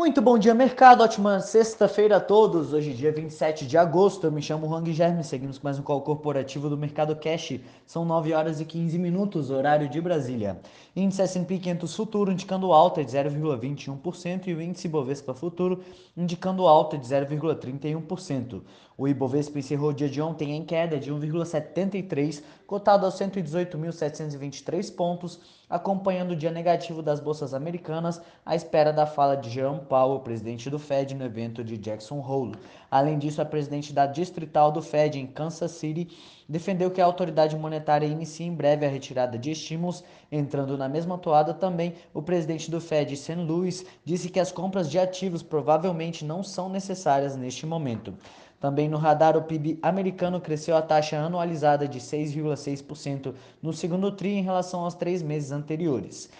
Muito bom dia, mercado. Ótima sexta-feira a todos. Hoje, dia 27 de agosto. Eu me chamo Hang Germe. Seguimos com mais um call corporativo do Mercado Cash. São 9 horas e 15 minutos, horário de Brasília. Índice S&P 500 Futuro indicando alta de 0,21% e o índice Bovespa Futuro indicando alta de 0,31%. O Ibovespa encerrou o dia de ontem em queda de 1,73, cotado aos 118.723 pontos, acompanhando o dia negativo das bolsas americanas à espera da fala de Jerome Powell, presidente do Fed, no evento de Jackson Hole. Além disso, a presidente da distrital do Fed em Kansas City defendeu que a autoridade monetária inicie em breve a retirada de estímulos. Entrando na mesma toada também, o presidente do Fed, St. Louis, disse que as compras de ativos provavelmente não são necessárias neste momento. Também no radar, o PIB americano cresceu a taxa anualizada de 6,6% no segundo TRI em relação aos três meses anteriores.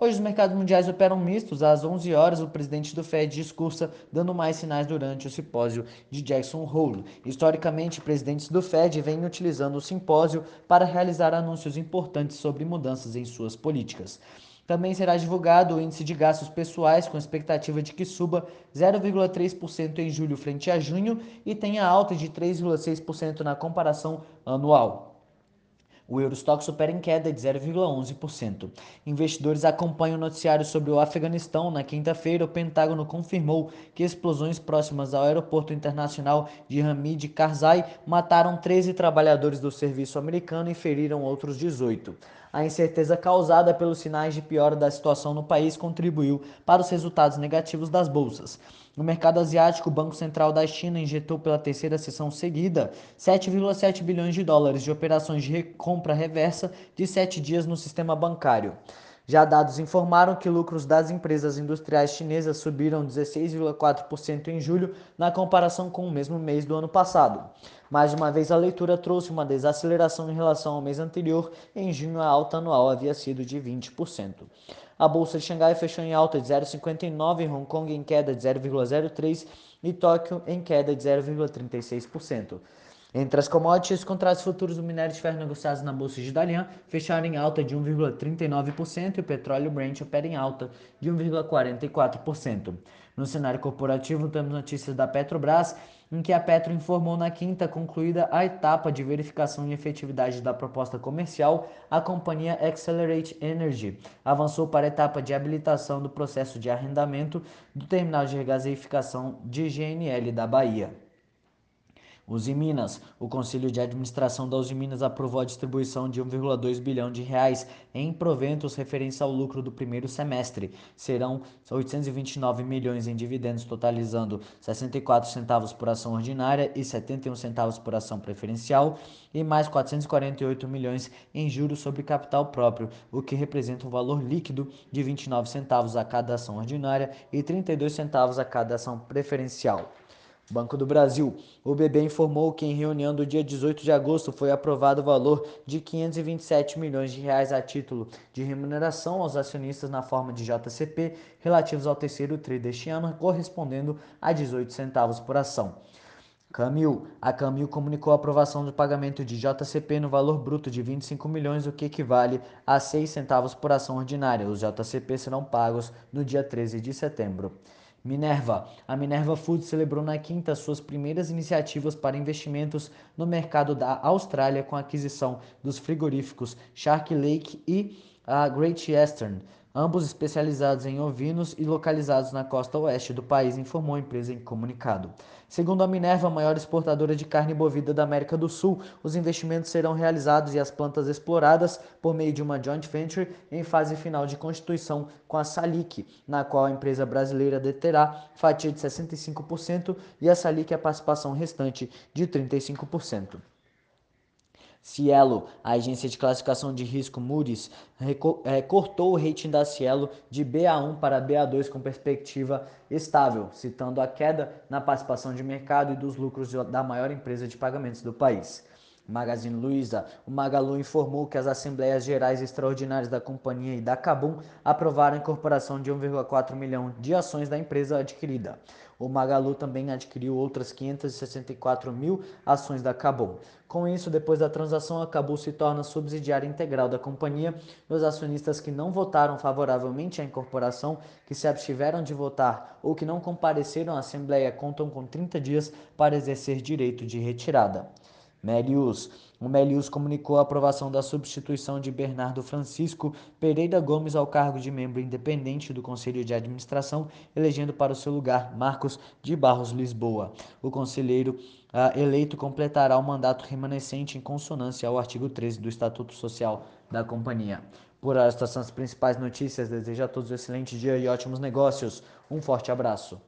Hoje os mercados mundiais operam mistos. Às 11 horas, o presidente do Fed discursa, dando mais sinais durante o simpósio de Jackson Hole. Historicamente, presidentes do Fed vêm utilizando o simpósio para realizar anúncios importantes sobre mudanças em suas políticas. Também será divulgado o índice de gastos pessoais, com expectativa de que suba 0,3% em julho frente a junho e tenha alta de 3,6% na comparação anual. O Eurostock supera em queda de 0,11%. Investidores acompanham o noticiário sobre o Afeganistão. Na quinta-feira, o Pentágono confirmou que explosões próximas ao aeroporto internacional de Hamid Karzai mataram 13 trabalhadores do serviço americano e feriram outros 18. A incerteza causada pelos sinais de piora da situação no país contribuiu para os resultados negativos das bolsas. No mercado asiático, o Banco Central da China injetou pela terceira sessão seguida 7,7 bilhões de dólares de operações de compra reversa de sete dias no sistema bancário. Já dados informaram que lucros das empresas industriais chinesas subiram 16,4% em julho na comparação com o mesmo mês do ano passado. Mais uma vez, a leitura trouxe uma desaceleração em relação ao mês anterior. Em junho, a alta anual havia sido de 20%. A bolsa de Xangai fechou em alta de 0,59, Hong Kong em queda de 0,03 e Tóquio em queda de 0,36%. Entre as commodities, os contratos futuros do minério de ferro negociados na bolsa de Dalian fecharam em alta de 1,39% e o petróleo Brent opera em alta de 1,44%. No cenário corporativo, temos notícias da Petrobras, em que a Petro informou na quinta concluída a etapa de verificação e efetividade da proposta comercial, a companhia Accelerate Energy avançou para a etapa de habilitação do processo de arrendamento do terminal de regaseificação de GNL da Bahia. Usiminas. O Conselho de Administração da Usiminas aprovou a distribuição de 1,2 bilhão de reais em proventos referentes ao lucro do primeiro semestre. Serão 829 milhões em dividendos, totalizando 64 centavos por ação ordinária e 71 centavos por ação preferencial, e mais 448 milhões em juros sobre capital próprio, o que representa um valor líquido de 29 centavos a cada ação ordinária e 32 centavos a cada ação preferencial. Banco do Brasil. O BB informou que em reunião do dia 18 de agosto foi aprovado o valor de 527 milhões de reais a título de remuneração aos acionistas na forma de JCP relativos ao terceiro tri deste ano, correspondendo a 18 centavos por ação. Camil. A Camil comunicou a aprovação do pagamento de JCP no valor bruto de 25 milhões, o que equivale a 6 centavos por ação ordinária. Os JCP serão pagos no dia 13 de setembro. Minerva. A Minerva Foods celebrou na quinta suas primeiras iniciativas para investimentos no mercado da Austrália com a aquisição dos frigoríficos Shark Lake e a Great Eastern ambos especializados em ovinos e localizados na costa oeste do país, informou a empresa em comunicado. Segundo a Minerva, maior exportadora de carne bovina da América do Sul, os investimentos serão realizados e as plantas exploradas por meio de uma joint venture em fase final de constituição com a Salic, na qual a empresa brasileira deterá fatia de 65% e a Salic a participação restante de 35%. Cielo, a agência de classificação de risco Moody's, é, cortou o rating da Cielo de BA1 para BA2 com perspectiva estável, citando a queda na participação de mercado e dos lucros da maior empresa de pagamentos do país. Magazine Luiza. O Magalu informou que as Assembleias Gerais Extraordinárias da companhia e da Cabum aprovaram a incorporação de 1,4 milhão de ações da empresa adquirida. O Magalu também adquiriu outras 564 mil ações da Cabum. Com isso, depois da transação, a Cabum se torna subsidiária integral da companhia e os acionistas que não votaram favoravelmente à incorporação, que se abstiveram de votar ou que não compareceram à Assembleia contam com 30 dias para exercer direito de retirada. Melius. O Melius comunicou a aprovação da substituição de Bernardo Francisco Pereira Gomes ao cargo de membro independente do Conselho de Administração, elegendo para o seu lugar Marcos de Barros Lisboa. O conselheiro uh, eleito completará o mandato remanescente em consonância ao artigo 13 do Estatuto Social da companhia. Por estas são as principais notícias. Desejo a todos um excelente dia e ótimos negócios. Um forte abraço.